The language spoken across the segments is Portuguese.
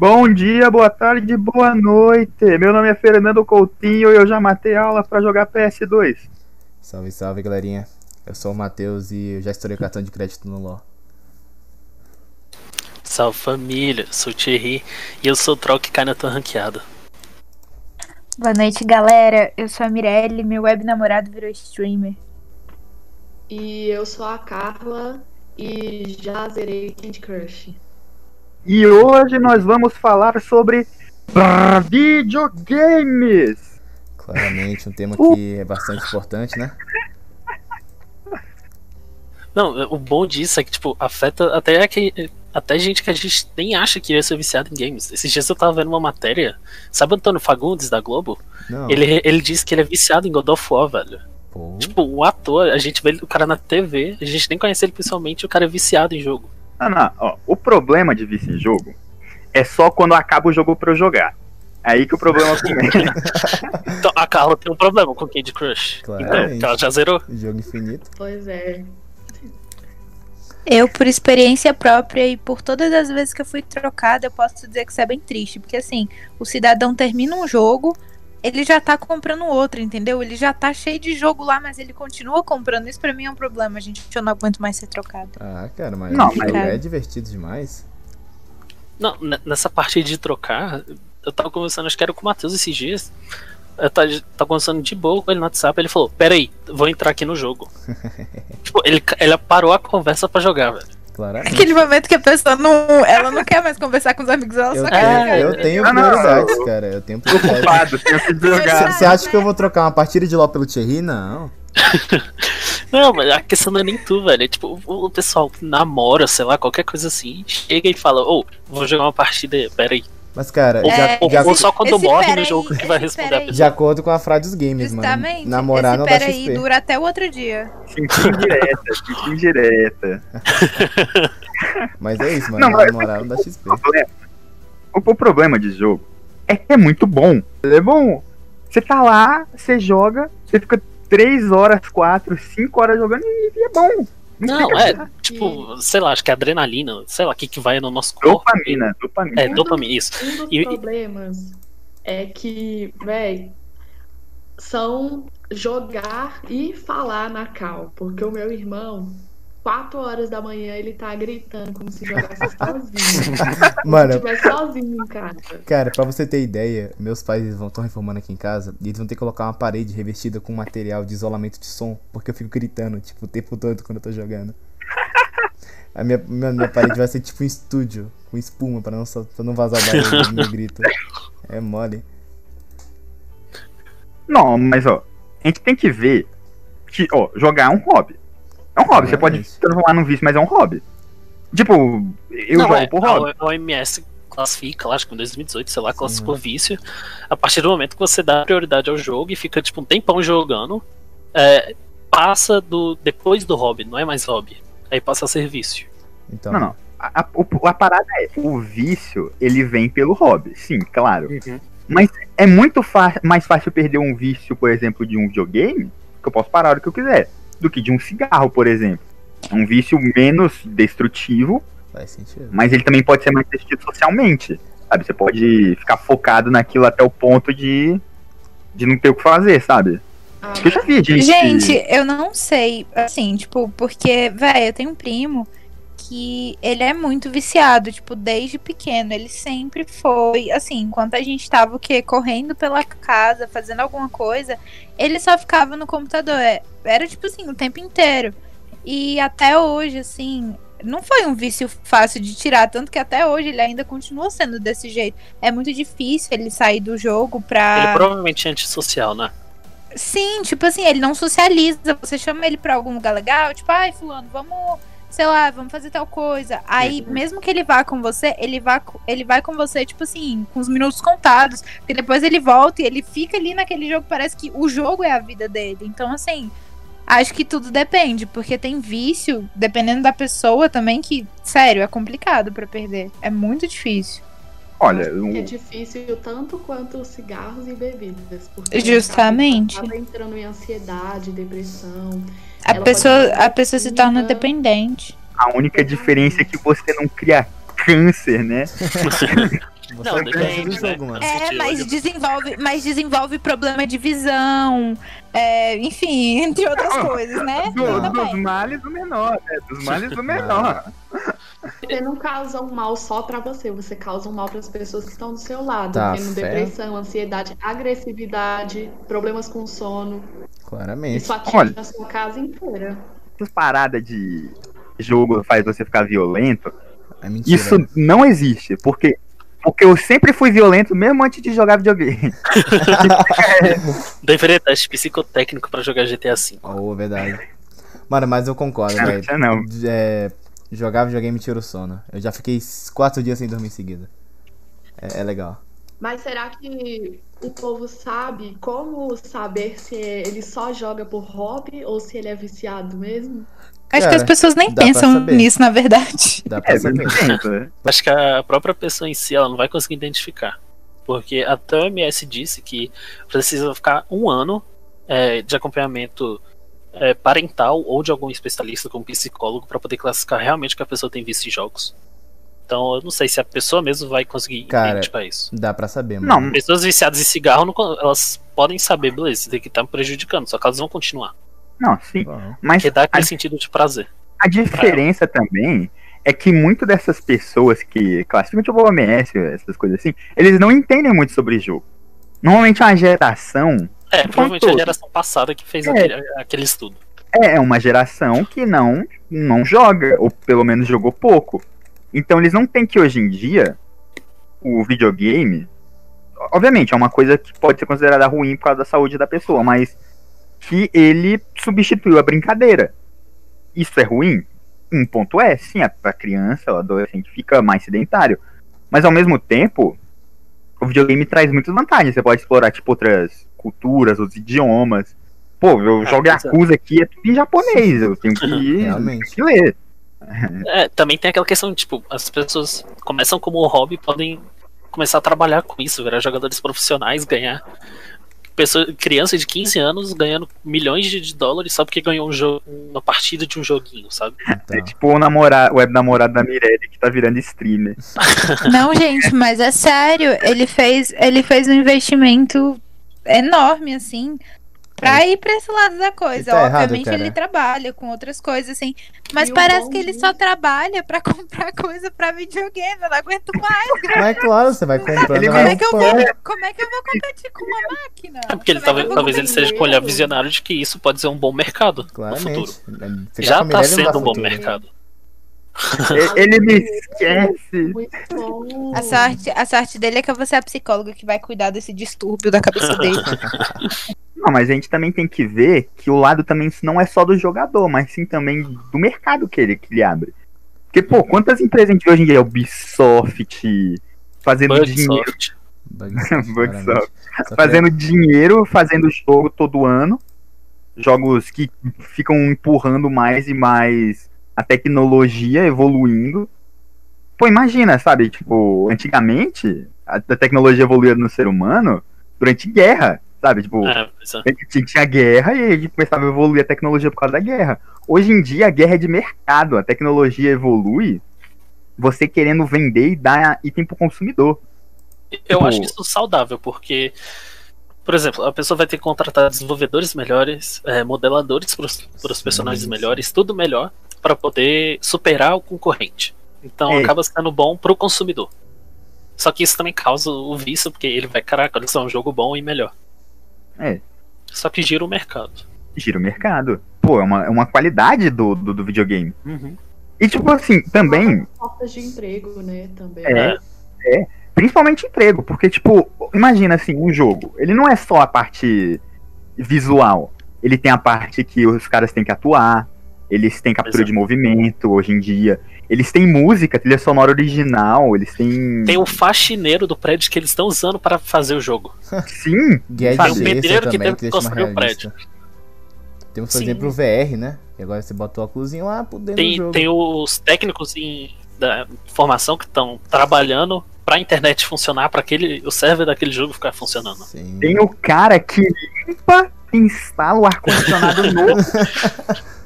Bom dia, boa tarde, boa noite. Meu nome é Fernando Coutinho e eu já matei aula para jogar PS2. Salve, salve, galerinha. Eu sou o Matheus e eu já estourei o cartão de crédito no LoL. Salve família, sou o Thierry e eu sou o troll que cai na tua ranqueada. Boa noite, galera. Eu sou a Mirelle, meu web namorado virou streamer. E eu sou a Carla e já zerei Candy Crush. E hoje nós vamos falar sobre videogames. Claramente, um tema que é bastante importante, né? Não, o bom disso é que, tipo, afeta até que, até gente que a gente nem acha que ia ser viciado em games. Esses dias eu tava vendo uma matéria. Sabe o Antônio Fagundes da Globo? Não. Ele, ele disse que ele é viciado em God of War, velho. Pô, Tipo, o ator, a gente vê o cara na TV, a gente nem conhece ele pessoalmente, o cara é viciado em jogo. Não, não, ó, o problema de vício em jogo é só quando acaba o jogo pra eu jogar. Aí que o problema começa. Então a Carla tem um problema com Candy Crush. Claramente. Então, ela já zerou. jogo infinito. Pois é. Eu, por experiência própria e por todas as vezes que eu fui trocada, eu posso dizer que isso é bem triste. Porque assim, o cidadão termina um jogo, ele já tá comprando outro, entendeu? Ele já tá cheio de jogo lá, mas ele continua comprando. Isso pra mim é um problema, gente. Eu não aguento mais ser trocada. Ah, cara, mas, Não, o jogo mas- é divertido demais. Não, nessa parte de trocar, eu tava conversando, acho que era com o Matheus esses dias. Eu tava, tava conversando de boa com ele no WhatsApp, ele falou, peraí, vou entrar aqui no jogo. tipo, ele, ele parou a conversa pra jogar, velho. Claramente. Aquele momento que a pessoa não. Ela não quer mais conversar com os amigos, ela Eu só tenho, quer. É, eu tenho Ah, prioridades, cara. Eu tenho prioridades. Você acha que eu vou trocar uma partida de LoL pelo Thierry? Não. Não, mas a questão não é nem tu, velho. É tipo, o pessoal que namora, sei lá, qualquer coisa assim, chega e fala, ô, vou jogar uma partida, peraí. Mas, cara, Ou, já, É, já, ou só quando morre no jogo que vai responder a peraí. de pessoa. acordo com a frase dos games, Justamente. mano. Namorar esse não dá pera aí XP. dura até o outro dia. Sinto indireta, sinto indireta. Mas é isso, mano. Não, mas- Namorar não dá XP. O problema- O, o problema de jogo é que é muito bom. É bom. Você tá lá, você joga, você fica 3 horas, 4, 5 horas jogando e é bom. Não, é, tipo, sei lá, acho que é adrenalina, sei lá, o que que vai no nosso corpo. Dopamina, dopamina. É, dopamina, isso. Um dos E- problemas é que, véi, são jogar e falar na cal. Porque o meu irmão, 4 horas da manhã, ele tá gritando como se jogasse sozinho. Mano, se estivesse sozinho em casa. Cara, pra você ter ideia, meus pais vão estão reformando aqui em casa e eles vão ter que colocar uma parede revestida com material de isolamento de som, porque eu fico gritando, tipo, o tempo todo quando eu tô jogando. A minha, minha, minha parede vai ser tipo um estúdio, com espuma, pra não, pra não vazar o barulho do meu grito. É mole. Não, mas ó, a gente tem que ver que, ó, jogar é um hobby. É um hobby, você pode Exatamente. transformar num vício, mas é um hobby. Tipo, eu Não, jogo é, por hobby. a OMS classifica, acho que em 2018, sei lá, Sim. classificou vício. A partir do momento que você dá prioridade ao jogo e fica, tipo, um tempão jogando, é, passa do. depois do hobby, não é mais hobby. Aí passa a ser vício. Então, Não, não. A, a, o- a parada é, o vício, ele vem pelo hobby, sim, claro. Mas é muito mais fácil perder um vício, por exemplo, de um videogame, que eu posso parar hora que eu quiser, do que de um cigarro, por exemplo. É um vício menos destrutivo, faz sentido. mas ele também pode ser mais destrutivo socialmente. Sabe? Você pode ficar focado naquilo até o ponto de, de não ter o que fazer, sabe? Ah, eu já vi gente. Gente, eu não sei, assim, tipo, porque, velho, eu tenho um primo que ele é muito viciado, tipo, desde pequeno. Ele sempre foi, assim, enquanto a gente tava o quê? Correndo pela casa, fazendo alguma coisa, ele só ficava no computador. É, Era, tipo assim, o tempo inteiro. E até hoje, assim, não foi um vício fácil de tirar, tanto que até hoje ele ainda continua sendo desse jeito. É muito difícil ele sair do jogo pra. Ele provavelmente é antissocial, né? Sim, tipo assim, ele não socializa. Você chama ele pra algum lugar legal, tipo, ai, fulano, vamos, sei lá, vamos fazer tal coisa. Aí, mesmo que ele vá com você, ele vai, ele vai com você, tipo assim, com os minutos contados. Porque depois ele volta e ele fica ali naquele jogo, parece que o jogo é a vida dele. Então, assim, acho que tudo depende, porque tem vício, dependendo da pessoa também, que, sério, é complicado pra perder. É muito difícil. Olha, É um- difícil tanto quanto cigarros e bebidas. Porque Justamente. Acaba entrando em ansiedade, depressão. A pessoa, a pessoa se torna dependente. a única diferença é que você não cria câncer, né? Você Não, é câncer depende, né? mano. É, de mas desenvolve, mas desenvolve problema de visão, é, enfim, entre outras coisas, né? Do- dos males do menor, né? Dos males do menor. Você não causa um mal só pra você, você causa um mal pras pessoas que estão do seu lado, Tá tendo certo. depressão, ansiedade, agressividade, problemas com sono. Claramente. Isso atinge Olha. a sua casa inteira. Essas paradas de jogo faz você ficar violento, É mentira. isso não existe, porque porque eu sempre fui violento mesmo antes de jogar videogame. Deveria teste psicotécnico pra jogar GTA V. Oh, verdade. Mano, mas eu concordo, Não, velho. isso não. É, jogar videogame tira o sono. Eu já fiquei quatro dias sem dormir em seguida. É, é legal. Mas será que o povo sabe como saber se ele só joga por hobby ou se ele é viciado mesmo? Acho Cara, que as pessoas nem pensam nisso, na verdade. Dá pra É, mas saber. Acho que a própria pessoa em si ela não vai conseguir identificar. Porque até o MS disse que precisa ficar um ano é, de acompanhamento é, parental ou de algum especialista como psicólogo para poder classificar realmente que a pessoa tem vício em jogos. Então eu não sei se a pessoa mesmo vai conseguir Cara, identificar isso. Dá pra saber, Não, mano. Pessoas viciadas em cigarro, não elas podem saber, beleza, isso daqui tá me prejudicando, só que elas vão continuar. não, sim. Bom, Mas Porque dá a, aquele sentido de prazer. a diferença também é que muito dessas pessoas que classificam tipo OMS, essas coisas assim, eles não entendem muito sobre jogo. Normalmente a geração É, provavelmente a geração passada que fez É. aquele, aquele estudo. é uma geração que não, não joga, ou pelo menos jogou pouco. Então eles não têm que hoje em dia o videogame. Obviamente, é uma coisa que pode ser considerada ruim por causa da saúde da pessoa, mas que ele substituiu a brincadeira. Isso é ruim? Um ponto é, sim, a a criança, o adolescente fica mais sedentário. Mas ao mesmo tempo, o videogame traz muitas vantagens. Você pode explorar, tipo, outras culturas, outros idiomas. Pô, eu Ah, jogo é. Yakuza aqui, é tudo em japonês. Eu tenho que, Realmente. que ler. É, também tem aquela questão de, tipo, as pessoas começam como hobby podem começar a trabalhar com isso, virar jogadores profissionais, ganhar. Pessoa, criança de 15 anos ganhando milhões de de dólares só porque ganhou um jogo, uma partida de um joguinho, sabe? Então, É tipo o namorado, o web namorado da Mirelle que tá virando streamer. Não, gente, mas é sério. Ele fez, ele fez um investimento enorme, assim, pra ir pra esse lado da coisa. Tá errado, Obviamente cara. ele trabalha com outras coisas, assim. Mas E parece bom que ele só trabalha pra comprar coisa pra videogame. Eu não aguento mais. mas é claro, você vai vai Como é que eu vou, como é que eu vou competir com uma máquina? É porque ele, é que talvez, ele seja com um olhar visionário de que isso pode ser um bom mercado no Claramente. futuro. Ficar Já tá sendo um bom futuro. mercado. Ele me esquece. Muito bom. A sorte, a sorte dele é que vou ser a psicóloga que vai cuidar desse distúrbio da cabeça dele. Não, mas a gente também tem que ver que o lado também não é só do jogador, mas sim também do mercado que ele, que ele abre. Porque, pô, quantas empresas a gente vê hoje em dia? Ubisoft, fazendo dinheiro. Bugsoft. Bugsoft, Bugsoft. Fazendo dinheiro, fazendo jogo todo ano. Jogos que ficam empurrando mais e mais a tecnologia evoluindo. Pô, imagina, sabe? Tipo, antigamente, a, tecnologia evoluía no ser humano durante guerra, sabe? Tipo, É, é. tinha, tinha guerra e a gente começava a evoluir a tecnologia por causa da guerra. Hoje em dia a guerra é de mercado, a tecnologia evolui, você querendo vender e dar item pro consumidor. Eu Tipo- acho isso saudável, porque, por exemplo, a pessoa vai ter que contratar desenvolvedores melhores, é, modeladores para os personagens melhores, tudo melhor, para poder superar o concorrente. Então É. acaba sendo bom pro consumidor. Só que isso também causa o vício, porque ele vai, caraca, olha só, é um jogo bom e melhor. É. Só que gira o mercado. Gira o mercado. Pô, é uma, é uma qualidade do, do, do videogame. Uhum. E tipo assim, também, Portas de emprego, né? Também. É. principalmente emprego, porque tipo, imagina assim, um jogo, ele não é só a parte visual, ele tem a parte que os caras têm que atuar, eles têm captura é. de movimento hoje em dia, eles têm música, trilha sonora original, eles têm... Tem o faxineiro do prédio que eles estão usando para fazer o jogo. Sim, Sabe, um pedreiro que teve que construir o realista. Temos, por Sim. exemplo, o VR, né? E agora você bota o óculos lá por dentro do Tem, jogo. tem os técnicos em, da formação que estão trabalhando para a internet funcionar, para aquele o server daquele jogo ficar funcionando. Sim. tem o cara que limpa e instala o ar-condicionado novo.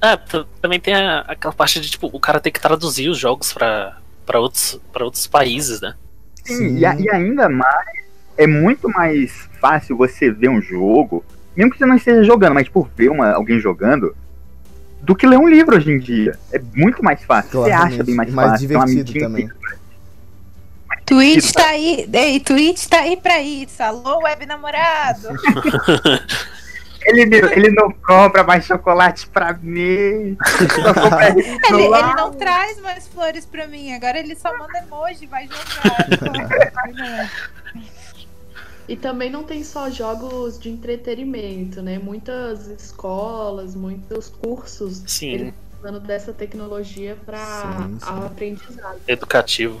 É, também tem a- aquela parte de tipo, o cara tem que traduzir os jogos para pra outros, pra outros países, né? Sim, Sim. E, a- e ainda mais, é muito mais fácil você ver um jogo, mesmo que você não esteja jogando, mas tipo, ver uma, alguém jogando, do que ler um livro hoje em dia. É muito mais fácil. Você Claramente. acha bem mais, mais fácil. é uma divertido mídia também. Twitch tá aí. Ei, Twitch tá aí pra isso. Alô, web namorado. Ele, não- ele não compra mais chocolate pra mim. Ele, ele não traz mais flores pra mim. Agora ele só manda emoji, vai jogar. E também não tem só jogos de entretenimento, né? Muitas escolas, muitos cursos Sim, eles usando dessa tecnologia para aprendizado. educativo.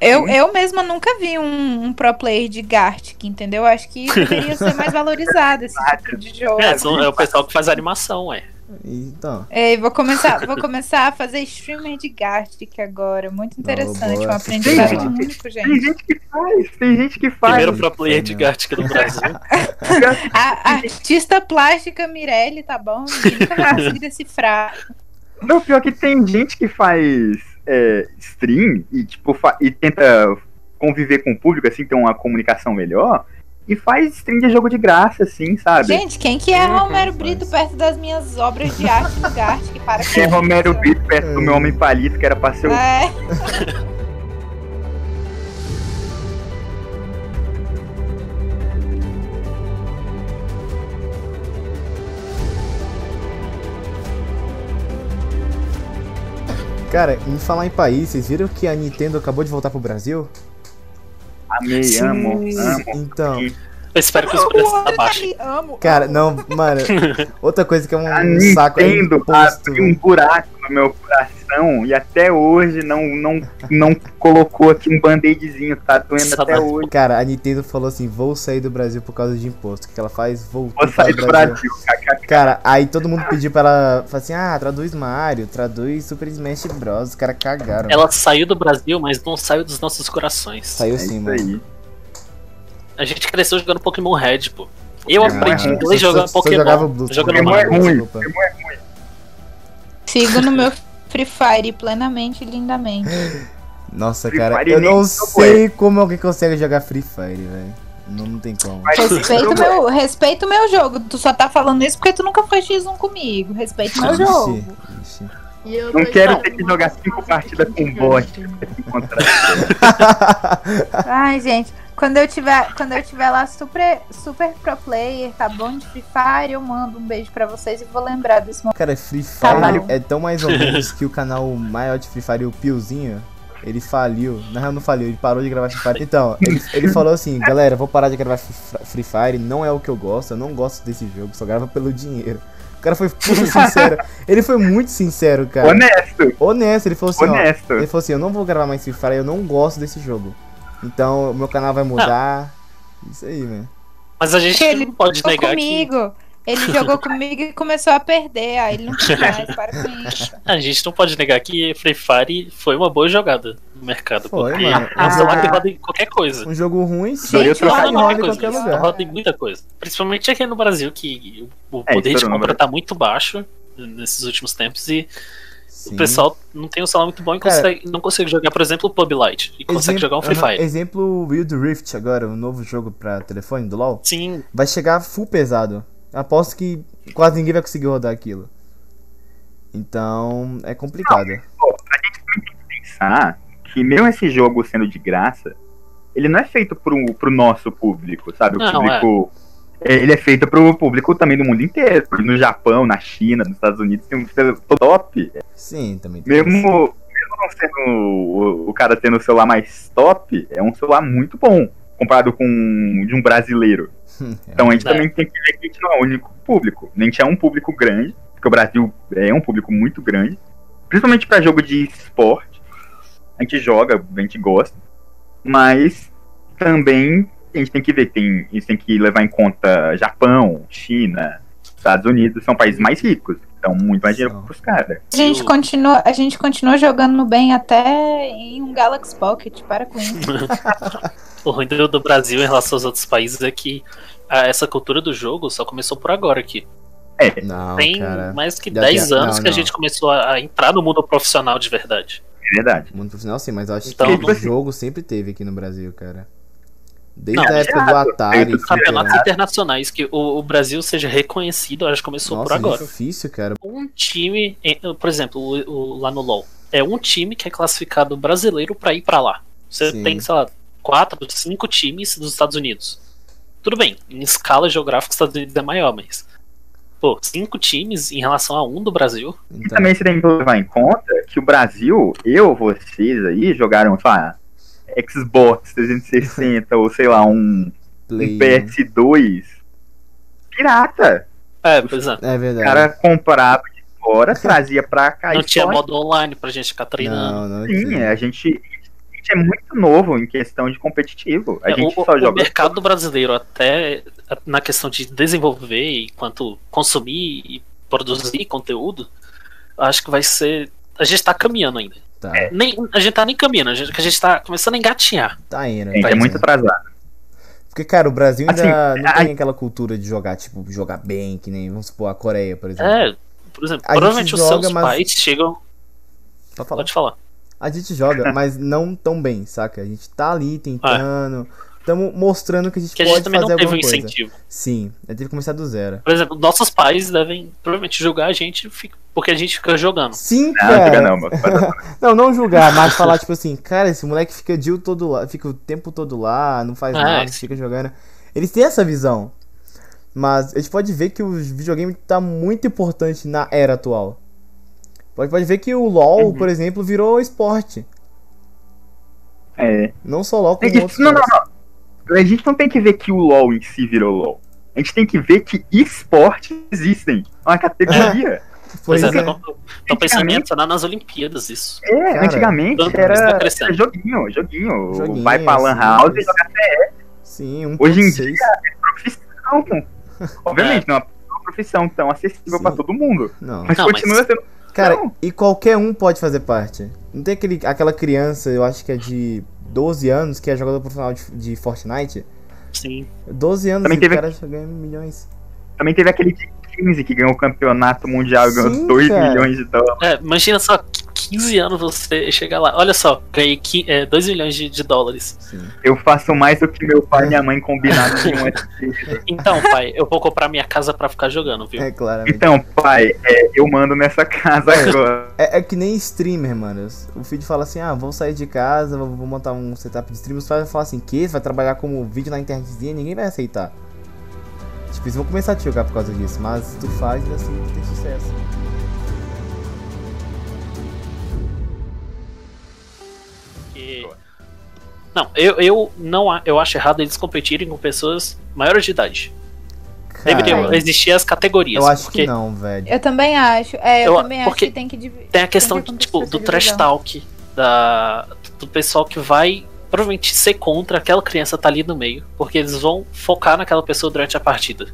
Eu, eu mesma nunca vi um, um pro player de Gartic, entendeu? Acho que deveria ser mais valorizado esse tipo de jogo. É, são- é o pessoal que faz animação, ué. Então, É, vou começar, vou começar a fazer streamer de Gartic agora. Muito interessante, boa. um aprendizado Tem único, Tem gente. gente que faz, tem gente que faz. Primeiro pro player de Não. Gartic no Brasil. A, a artista plástica Mirelle, tá bom? Ninguém nunca vai conseguir decifrar. Não, pior que tem gente que faz é, stream e, tipo, e tenta conviver com o público, assim, ter uma comunicação melhor, e faz stream de jogo de graça, assim, sabe? Gente, quem que é Uhum, Romero Brito perto das minhas obras de arte do Gartic? Para com Tem isso. Romero Brito perto do meu homem palito, que era pra ser o É. cara, em falar em país, vocês viram que a Nintendo acabou de voltar pro Brasil? amei, amo, amo. Então, Eu espero que os preços abaixem. Amo. cara, não, mano, outra coisa que é um, A um saco é Nintendo imposto. abriu um buraco no meu coração e até hoje não, não, não colocou aqui um band-aidzinho, tá doendo até Saudade. hoje. Cara, a Nintendo falou assim: vou sair do Brasil por causa de imposto. O que ela faz? Voltou Vou sair do Brasil, kkk. Cara, aí todo mundo pediu pra ela. Falar assim: ah, traduz Mario, traduz Super Smash Bros. Os caras cagaram. Ela saiu do Brasil, mas não saiu dos nossos corações. Saiu É sim, isso mano. aí. A gente cresceu jogando Pokémon Red, pô. Eu Ah, aprendi é. inglês jogando Pokémon. jogava Blue. jogando Pokémon é ruim. Desculpa. Sigo no meu Free Fire plenamente e lindamente. Nossa, Free cara, Fire eu não sei como alguém consegue jogar Free Fire, velho. Não, não tem como. Respeita o meu, respeita o meu jogo. Tu só tá falando isso porque tu nunca foi X1 comigo. Respeita o meu jogo. Ixi, ixi. Eu Não quero ter que jogar cinco partidas com bot. Encontrar. Ai, gente, quando eu tiver, quando eu tiver lá super, super pro player, tá bom de Free Fire, eu mando um beijo pra vocês e vou lembrar desse momento. Cara, Free Fire Caralho. é tão mais ou menos que o canal maior de Free Fire, o Piozinho, ele faliu. Na real, não faliu, ele parou de gravar Free Fire. Então, ele, ele falou assim: galera, vou parar de gravar Free Fire, não é o que eu gosto, eu não gosto desse jogo, só grava pelo dinheiro. O cara foi puta sincero. Ele foi muito sincero, cara. Honesto, Honesto, ele falou assim: ó. honesto. Ele falou assim: eu não vou gravar mais Free Fire, eu não gosto desse jogo. Então, o meu canal vai mudar. Isso aí, velho. Mas a gente Ele não pode jogou negar que. comigo. Ele jogou comigo e começou a perder. Aí ele não quis mais, para com isso. A gente não pode negar que Free Fire foi uma boa jogada no mercado. Foi, porque mano. é um que Ah. roda em qualquer coisa. Um jogo ruim, Só ia Gente, trocar roda Roda em qualquer coisa. lugar. Roda em muita coisa. Principalmente aqui no Brasil, que o É, poder de estourou no compra tá muito baixo nesses últimos tempos e Sim. o pessoal não tem um celular muito bom e Cara, consegue- não consegue jogar, por exemplo, o Pub Light. E consegue Exemplo- jogar um Free Fire. Exemplo Wild Rift agora, o novo jogo pra telefone do LoL. Sim, Vai chegar full pesado. Aposto que quase ninguém vai conseguir rodar aquilo. Então, é complicado. pensar que mesmo esse jogo sendo de graça, ele não é feito pro, pro nosso público, sabe? O Não, público. é, Ele é feito pro público também do mundo inteiro. No Japão, na China, nos Estados Unidos, tem um top. Sim, também tem Mesmo, mesmo não sendo o, o cara tendo o celular mais top, é um celular muito bom. Comparado com de um brasileiro. isso. Então a gente É. também tem que ver que a gente não é o único público. A gente é um público grande, porque o Brasil é um público muito grande, principalmente para jogo de esporte. A gente joga, a gente gosta, mas também a gente tem que ver, tem, a gente tem que levar em conta Japão, China, Estados Unidos, são países mais ricos, então muito mais dinheiro pros caras. A gente, continua, a gente continua jogando no bem até em um Galaxy Pocket. Para com isso. o ruim do, do Brasil em relação aos outros países é que ah, essa cultura do jogo só começou por agora aqui. É, Não, Tem cara. mais que Já 10 tem- anos não, que a não. gente começou a, a entrar no mundo profissional de verdade. É verdade. Mundo profissional sim, mas eu acho Então, que tipo o assim- jogo sempre teve aqui no Brasil, cara. Desde Não, a época do. Atari, os Campeonatos internacionais, que o, o Brasil seja reconhecido, acho que começou Nossa, por agora. difícil, cara. Um time, por exemplo, o, o- lá no LoL, é um time que é classificado brasileiro pra ir pra lá. Você Sim. tem, sei lá, quatro, cinco times dos Estados Unidos. Tudo bem, em escala geográfica, os Estados Unidos é maior, mas. Pô, cinco times em relação a um do Brasil. E Então, também você tem que levar em conta que o Brasil, eu, vocês aí, jogaram, sei lá, Xbox 360 ou sei lá, um, um play. PS2 pirata. É, pois é. É O verdade. cara comprava de fora, trazia pra cá Não e tinha só modo online pra gente ficar treinando. Não, não Sim, tinha. a gente, a gente é muito novo em questão de competitivo. A É, gente o, só o joga. mercado brasileiro, até na questão de desenvolver e quanto consumir e produzir conteúdo, acho que vai ser. A gente tá caminhando ainda. Tá, Nem, a gente tá nem caminhando, a gente, a gente tá começando a engatinhar. tá indo. Gente tá é indo. muito atrasado. Porque, cara, o Brasil ainda Assim, não a- tem aquela cultura de jogar, tipo, jogar bem, que nem, vamos supor, a Coreia, por exemplo. É, por exemplo, A gente provavelmente os joga, seus mas- pais chegam. Pode falar. Pode falar. A gente joga, mas não tão bem, saca? A gente tá ali tentando. Estamos mostrando que a gente Que a pode gente também fazer não teve um alguma coisa. incentivo. Sim, a gente teve que começar do zero. Por exemplo, nossos pais devem provavelmente julgar a gente porque a gente fica jogando. Sim, Não, cara. não, mano. Não, não julgar, mas falar, tipo assim, cara, esse moleque fica o dia todo lá, fica o tempo todo lá, não faz É, nada, sim. fica jogando. Eles têm essa visão. Mas a gente pode ver que o videogame tá muito importante na era atual. Pode, pode ver que o LoL, Uhum. por exemplo, virou esporte. É. Não só LoL, como Tem que- outros não, não, não. A gente não tem que ver que o LoL em si virou LoL. A gente tem que ver que esportes existem. É uma categoria. Pois Pois é, é. pensando em adicionar nas Olimpíadas isso. É, Cara, antigamente tanto era, tá era joguinho, joguinho. Joguinho, Vai pra Lan sim, House e isso. joga Sim, um Hoje em dia é profissão. Obviamente, É. não é uma profissão tão acessível Sim. pra todo mundo. Não. Mas Não, continua mas- sendo. Cara, Não. e qualquer um pode fazer parte. Não tem aquele, aquela criança, eu acho que é de 12 anos, que é jogador profissional de, de Fortnite. Sim. 12 anos Também e teve o cara já ganha milhões. Também teve aquele de 15 que ganhou o campeonato mundial e ganhou Sim, 2 cara. milhões de dólares. É, imagina só, 15 anos você chegar lá. Olha só, ganhei 2 milhões de, de dólares. Sim. Eu faço mais do que meu pai e minha mãe combinaram em um ST. Então, pai, eu vou comprar minha casa pra ficar jogando, viu? É, claramente. Então, pai, é, eu mando nessa casa agora. É, é que nem streamer, mano. O filho fala assim: ah, vou sair de casa, vou, vou montar um setup de stream. Os pais vão falar assim: que? Você vai trabalhar como vídeo na internetzinha? Ninguém vai aceitar. Tipo, eles vão começar a te jogar por causa disso. Mas tu faz, assim, tu tem sucesso. Não, eu, eu não eu acho errado eles competirem com pessoas maiores de idade. Deveriam Cara, existir as categorias. eu acho porque que não, velho. Eu também acho. É, eu, Eu- também acho que tem que dividir. Tem a questão Tem que tipo, do trash talk, da, do pessoal que vai provavelmente ser contra aquela criança tá ali no meio, porque eles vão focar naquela pessoa durante a partida.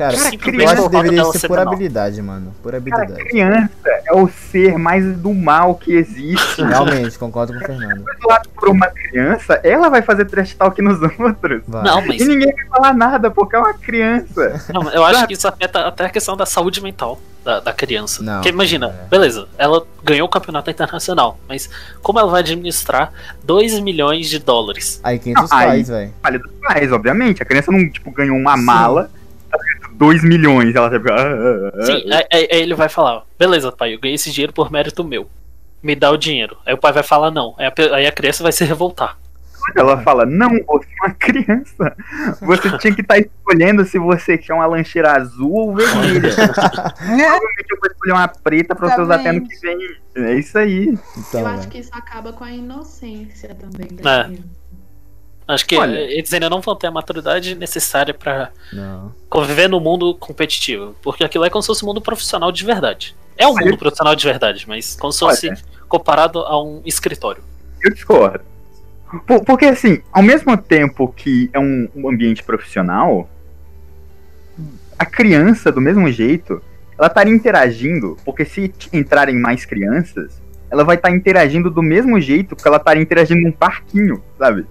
Cara, Cara, eu criança acho que deveria ser por habilidade, mano. Por Cara, habilidade. criança é o ser mais do mal que existe. Realmente, concordo com o Fernando. do lado por uma criança, ela vai fazer trash talk nos outros. Vai. Não, mas E ninguém vai falar nada, porque é uma criança. não, eu acho que isso afeta até a questão da saúde mental da, da criança. Não, Porque imagina, é. beleza, ela ganhou o campeonato internacional, mas como ela vai administrar 2 milhões de dólares? Aí quem dos pais, velho. Falha dos pais, obviamente. A criança não, tipo, ganhou uma Sim. mala, 2 milhões, ela ah, ah, ah. Sim, aí, aí- ele vai falar: beleza, pai, eu ganhei esse dinheiro por mérito meu. Me dá o dinheiro. Aí o pai vai falar não. Aí a, pe- aí a criança vai se revoltar. Ela fala, não, você é uma criança. Você tinha que estar escolhendo se você quer uma lancheira azul ou vermelha. Provavelmente eu vou escolher uma preta pra você usar até ano que vem. É isso aí. Então, eu acho velho. que isso acaba com a inocência também É. da criança. Acho que Olha. eles ainda não vão ter a maturidade necessária Não. conviver no mundo competitivo. Porque aquilo é como se fosse um mundo profissional de verdade. É um Olha. mundo profissional de verdade, mas como se Olha. fosse comparado a um escritório. Eu discordo. Por- porque, assim, ao mesmo tempo que é um, um ambiente profissional, a criança, do mesmo jeito, ela estaria interagindo, porque se entrarem mais crianças, ela vai estar interagindo do mesmo jeito que ela estaria interagindo num parquinho, sabe?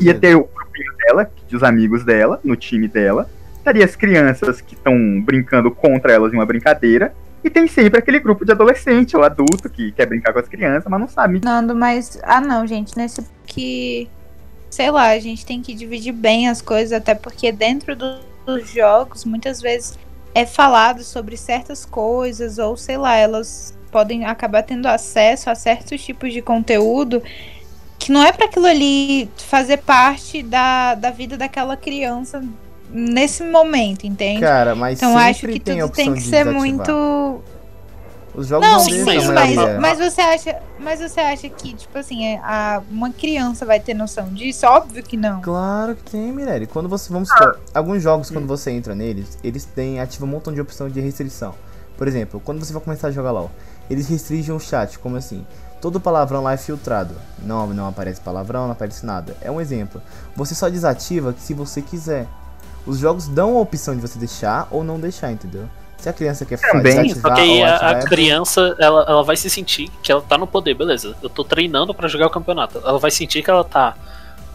Ia ter o grupinho dela, os amigos dela, no time dela, estaria as crianças que estão brincando contra elas em uma brincadeira, E tem sempre aquele grupo de adolescente ou adulto que quer brincar com as crianças, mas não sabe. Nando, mas. Ah, não, gente. Nesse que. Sei lá, a gente tem que dividir bem as coisas, até porque dentro do, dos jogos, muitas vezes é falado sobre certas coisas, ou sei lá, elas podem acabar tendo acesso a certos tipos de conteúdo que não é para aquilo ali fazer parte da, da vida daquela criança nesse momento, entende? Cara, mas então acho que tem tudo tem que ser desativar. muito Os jogos não, não sim, mas, mas você acha, mas você acha que tipo assim, é, a, uma criança vai ter noção disso? Óbvio que não. Claro que tem, Mirelle. Quando você. Vamos supor, alguns jogos, quando você entra neles, eles têm ativa um montão de opção de restrição. Por exemplo, quando você vai começar a jogar LOL, eles restringem o chat, como assim? Todo palavrão lá é filtrado. Não, não aparece palavrão, não aparece nada. É um exemplo. Você só desativa se você quiser. Os jogos dão a opção de você deixar ou não deixar, entendeu? Se a criança quer Também, desativar Só que aí a, a é criança, ela, ela vai se sentir que ela tá no poder, beleza. Eu tô treinando pra jogar o campeonato. Ela vai sentir que ela tá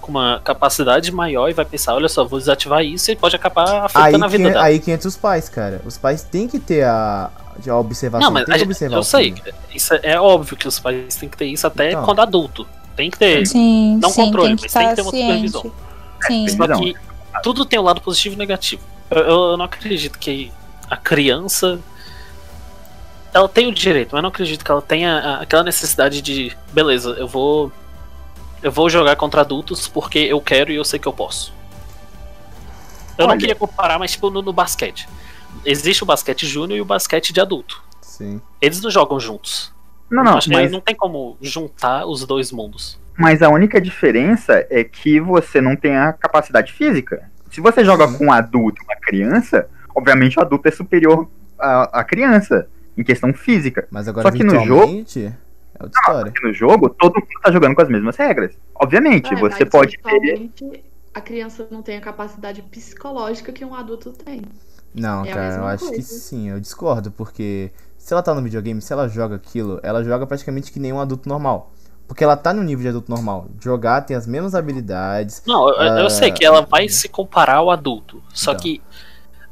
com uma capacidade maior e vai pensar, olha só, vou desativar isso e pode acabar Aí afetando a vida que, dela. aí que entra os pais, cara. Os pais têm que ter a, a observação. Não, mas tem a que gente- observar eu sei, isso é, é óbvio que os pais têm que ter isso até Então. quando adulto. Tem que ter. Sim, Não sim, controle, tem mas tem que ter uma ciente. supervisão. Sim. Só que tudo tem o lado positivo e negativo. Eu, eu não acredito que a criança. Ela tem o direito, mas não acredito que ela tenha aquela necessidade de. Beleza, eu vou. Eu vou jogar contra adultos porque eu quero e eu sei que eu posso. Eu não Olha. queria comparar, mas tipo no, no basquete. Existe o basquete júnior e o basquete de adulto. Sim. Eles não jogam juntos. Não, não, Acho que mas, não tem como juntar os dois mundos. mas a única diferença é que você não tem a capacidade física. Se você joga Sim. com um adulto e uma criança, obviamente o adulto é superior à, à criança, em questão física. Mas agora Só que no virtualmente é outra história. Porque no jogo, todo mundo tá jogando com as mesmas regras. Obviamente, É, você mas pode ter. A criança não tem a capacidade psicológica que um adulto tem. Não, É cara, eu mesma acho que coisa. sim, eu discordo, porque se ela tá no videogame, se ela joga aquilo, ela joga praticamente que nem um adulto normal. Porque ela tá no nível de adulto normal. Jogar tem as mesmas habilidades. Não, eu, eu Ah, sei que ela vai se comparar ao adulto. Só Então. que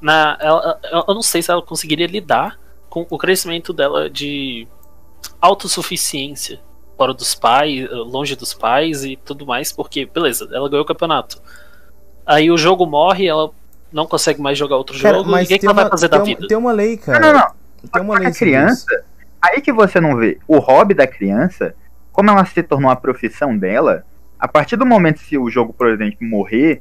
na, ela, eu não sei se ela conseguiria lidar com o crescimento dela de autossuficiência fora dos pais, longe dos pais e tudo mais, porque, beleza, ela ganhou o campeonato. Aí o jogo morre, ela não consegue mais jogar outro Cara, jogo, e o mas que, que ela vai uma, fazer da uma- vida? tem uma lei, cara. Não, não, não. Tem uma lei a sobre criança, isso. Aí que você não vê. O hobby da criança, como ela se tornou a profissão dela, a partir do momento que o jogo, por exemplo, morrer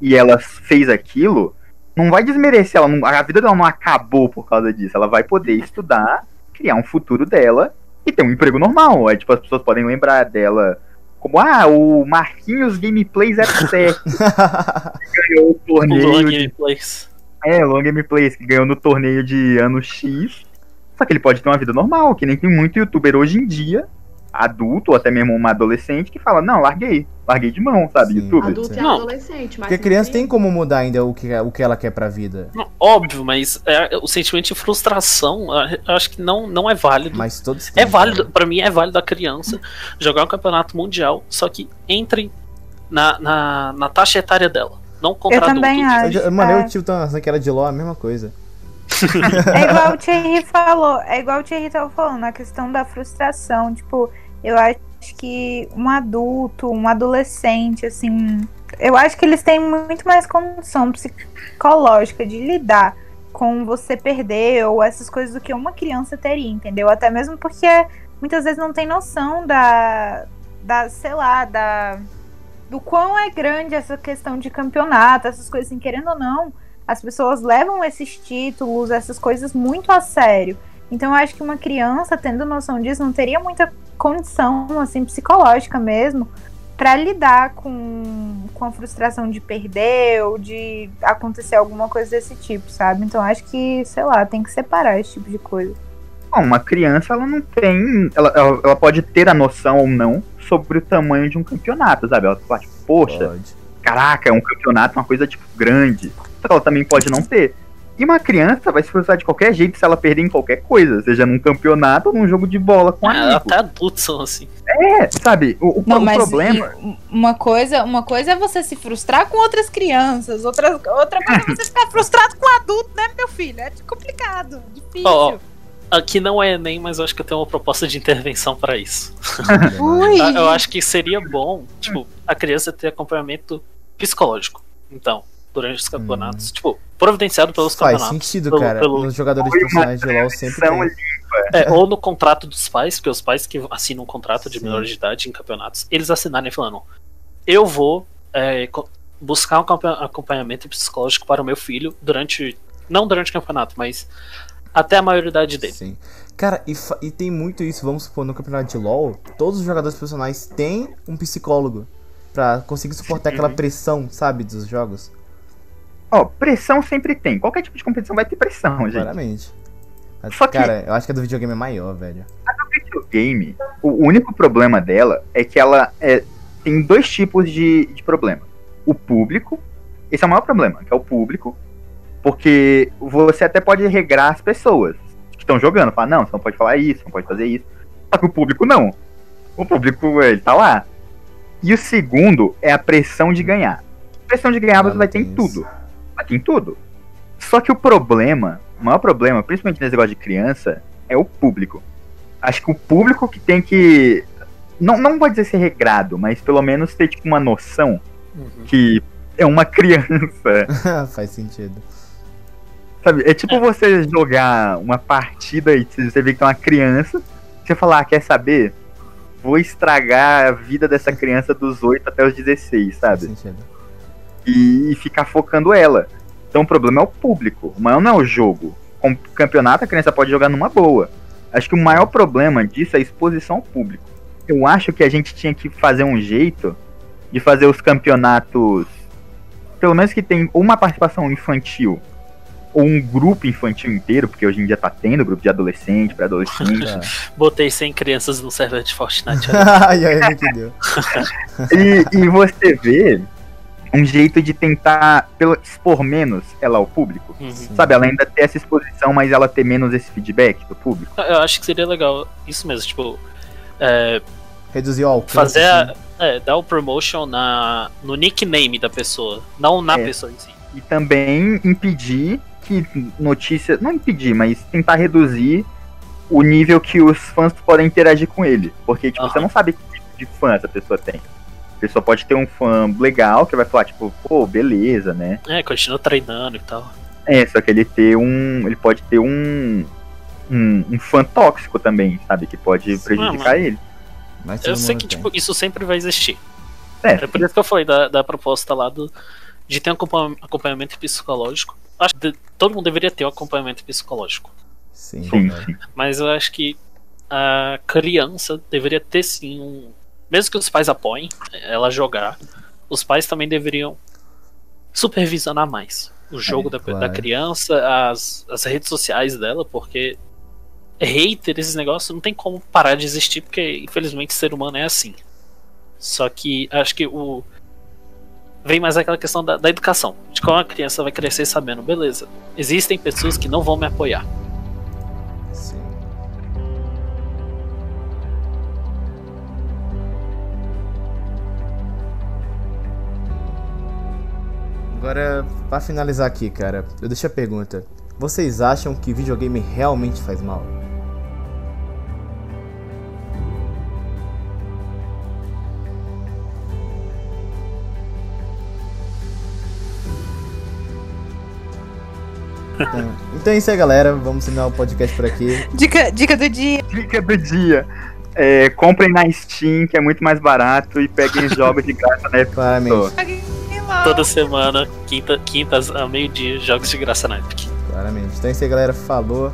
e ela fez aquilo, não vai desmerecer ela. não- a vida dela não acabou por causa disso. Ela vai poder estudar, criar um futuro dela e ter um emprego normal. Aí, tipo, as pessoas podem lembrar dela como, ah, o Marquinhos Gameplay 07 ganhou o torneio Pulou de gameplays. é, Long Gameplays, que ganhou no torneio de ano X. Só que ele pode ter uma vida normal, que nem tem muito youtuber hoje em dia, adulto, ou até mesmo uma adolescente, que fala, não, larguei, larguei de mão, sabe, Sim. youtuber. Adulto e Não. adolescente, mas Porque a criança tem como mudar ainda o que, o que ela quer pra vida. Não, óbvio, mas é, o sentimento de frustração, é, eu acho que não, não é válido. Mas todos. É válido, cara. pra mim é válido a criança jogar um campeonato mundial, só que entre na, na, na taxa etária dela, não contra Eu também adultos. acho. Eu Mano, é. eu tive uma que era de LOL, a mesma coisa. É igual o Thierry falou, é igual o Thierry tava falando, a questão da frustração. Tipo, eu acho que um adulto, um adolescente, assim, eu acho que eles têm muito mais condição psicológica de lidar com você perder ou essas coisas do que uma criança teria, entendeu? Até mesmo porque muitas vezes não tem noção da, da sei lá, da do quão é grande essa questão de campeonato, essas coisas assim, querendo ou não, as pessoas levam esses títulos, essas coisas muito a sério. Então eu acho que uma criança tendo noção disso não teria muita condição assim psicológica mesmo para lidar com, com a frustração de perder ou de acontecer alguma coisa desse tipo, sabe? Então acho que, sei lá, tem que separar esse tipo de coisa. Bom, uma criança, ela não tem, ela, ela, ela pode ter a noção ou não sobre o tamanho de um campeonato, sabe? Ela fala, tipo, poxa, Pode. caraca, é um campeonato, uma coisa, tipo, grande. Ela também pode não ter. E uma criança vai se frustrar de qualquer jeito se ela perder em qualquer coisa, seja num campeonato ou num jogo de bola com É, amigos. até adultos são assim. É, sabe? O, o, Não, o mas problema. uma coisa, uma coisa é você se frustrar com outras crianças, outra, outra coisa é você ficar frustrado com adulto, né, meu filho? É complicado, difícil. Ó, Aqui não é Enem, mas eu acho que eu tenho uma proposta de intervenção para isso. Ui. Ah, Eu acho que seria bom, tipo, a criança ter acompanhamento psicológico. Então, durante os campeonatos. Tipo, providenciado pelos Hum. Faz campeonatos. sentido, pelo- cara. pelo- Nos jogadores profissionais de LoL sempre tem. É, ou no contrato dos pais, porque os pais que assinam um contrato de Sim. menor de idade em campeonatos, eles assinarem falando: eu vou é, buscar um acompanha- acompanhamento psicológico para o meu filho durante. Não durante o campeonato, mas até a maioridade dele. Sim. Cara, e, e tem muito isso, vamos supor, no campeonato de LoL, todos os jogadores profissionais têm um psicólogo pra conseguir suportar aquela pressão, sabe, dos jogos. Ó, pressão sempre tem. Qualquer tipo de competição vai ter pressão, gente. Claramente. Mas, Só que- cara, eu acho que a do videogame é maior, velho. videogame, o único problema dela é que ela é, tem dois tipos de, de problema. O público, esse é o maior problema, que é o público, porque você até pode regrar as pessoas que estão jogando, falar, não, você não pode falar isso, não pode fazer isso. Só que o público não. O público, ele tá lá. E o segundo é a pressão de ganhar. Pressão de ganhar você vai ter em tudo. Vai ter em tudo. Só que o problema, o maior problema, principalmente nesse negócio de criança, é o público. Acho que o público que tem que. Não, não pode dizer ser regrado, mas pelo menos ter tipo uma noção Uhum. que é uma criança. Faz sentido. Sabe? É tipo você jogar uma partida e você vê que tem uma criança, você falar, ah, quer saber? Vou estragar a vida dessa criança dos 8 até os 16, Faz sabe? sentido. E, e ficar focando ela. Então o problema é o público, o maior não é o jogo. Com campeonato a criança pode jogar numa boa. Acho que o maior problema disso é a exposição ao público. Eu acho que a gente tinha que fazer um jeito de fazer os campeonatos, pelo menos que tem uma participação infantil ou um grupo infantil inteiro, porque hoje em dia tá tendo grupo de adolescente, pré-adolescente. Tá. Botei 100 crianças no server de Fortnite. Ai, ai, que deu. e, e você vê um jeito de tentar pelo, expor menos ela ao público. Uhum. Sabe, ela ainda ter essa exposição, mas ela ter menos esse feedback do público. Eu acho que seria legal isso mesmo, tipo, é, Reduzir o alcance. fazer assim. a, é, dar o promotion na, no nickname da pessoa, não na É. pessoa em si. E também impedir que notícia. Não impedir, mas tentar reduzir o nível que os fãs podem interagir com ele. Porque, tipo, Aham. você não sabe que tipo de fã essa pessoa tem. A pessoa pode ter um fã legal que vai falar, tipo, pô, beleza, né? É, continua treinando e tal. É, só que ele ter um. Ele pode ter um. Um, um fã tóxico também, sabe? Que pode prejudicar ele. Mas Eu sei que, tem. tipo, isso sempre vai existir. É, É por isso que eu falei da, da proposta lá do, de ter um acompanha- acompanhamento psicológico. Acho que de- todo mundo deveria ter um acompanhamento psicológico. Sim, sim. Mas eu acho que a criança deveria ter sim um. Mesmo que os pais apoiem ela jogar, os pais também deveriam supervisionar mais o jogo da, claro. da criança, as, as redes sociais dela, porque hater, esses negócios, não tem como parar de existir, porque infelizmente ser humano é assim. Só que acho que o. Vem mais aquela questão da, da educação. De como a criança vai crescer sabendo, beleza. Existem pessoas que não vão me apoiar. Agora, pra finalizar aqui, cara, eu deixo a pergunta. Vocês acham que videogame realmente faz mal? Então, então é isso aí, galera. Vamos terminar o podcast por aqui. Dica, dica do dia. Dica do dia. É, comprem na Steam, que é muito mais barato, e peguem jogos de graça na Epic Claramente. Toda semana, quinta, quintas a meio-dia, jogos de graça na Epic. Claramente. Então é isso aí, galera. Falou.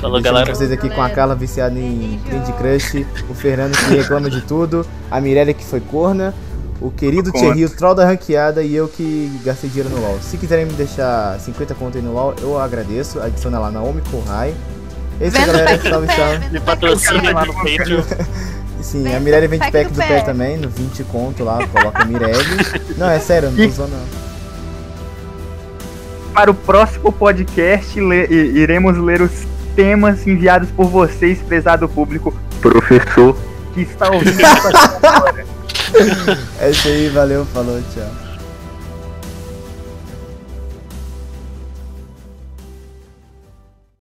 Falou, Deixando galera. vocês aqui com a Carla viciada em Candy Crush, o Fernando que reclama de tudo, a Mirella que foi corna, o querido Corna. Thierry, o troll da ranqueada e eu que gastei dinheiro no LoL. Se quiserem me deixar 50 conto aí no LoL, eu agradeço. Adiciona lá Naomi Kohai. É isso aí, Vendo galera. do Salve, salve. Me do patrocina lá no Patreon. Sim, a Vendo Mirelle vende pack pack do do pé pé. também, no 20 conto lá, coloca Mirelle. Não, é sério, não tô zoando não. Para o próximo podcast, le- iremos ler os temas enviados por vocês, prezado público, professor, que está ouvindo essa É isso aí, valeu, falou, tchau.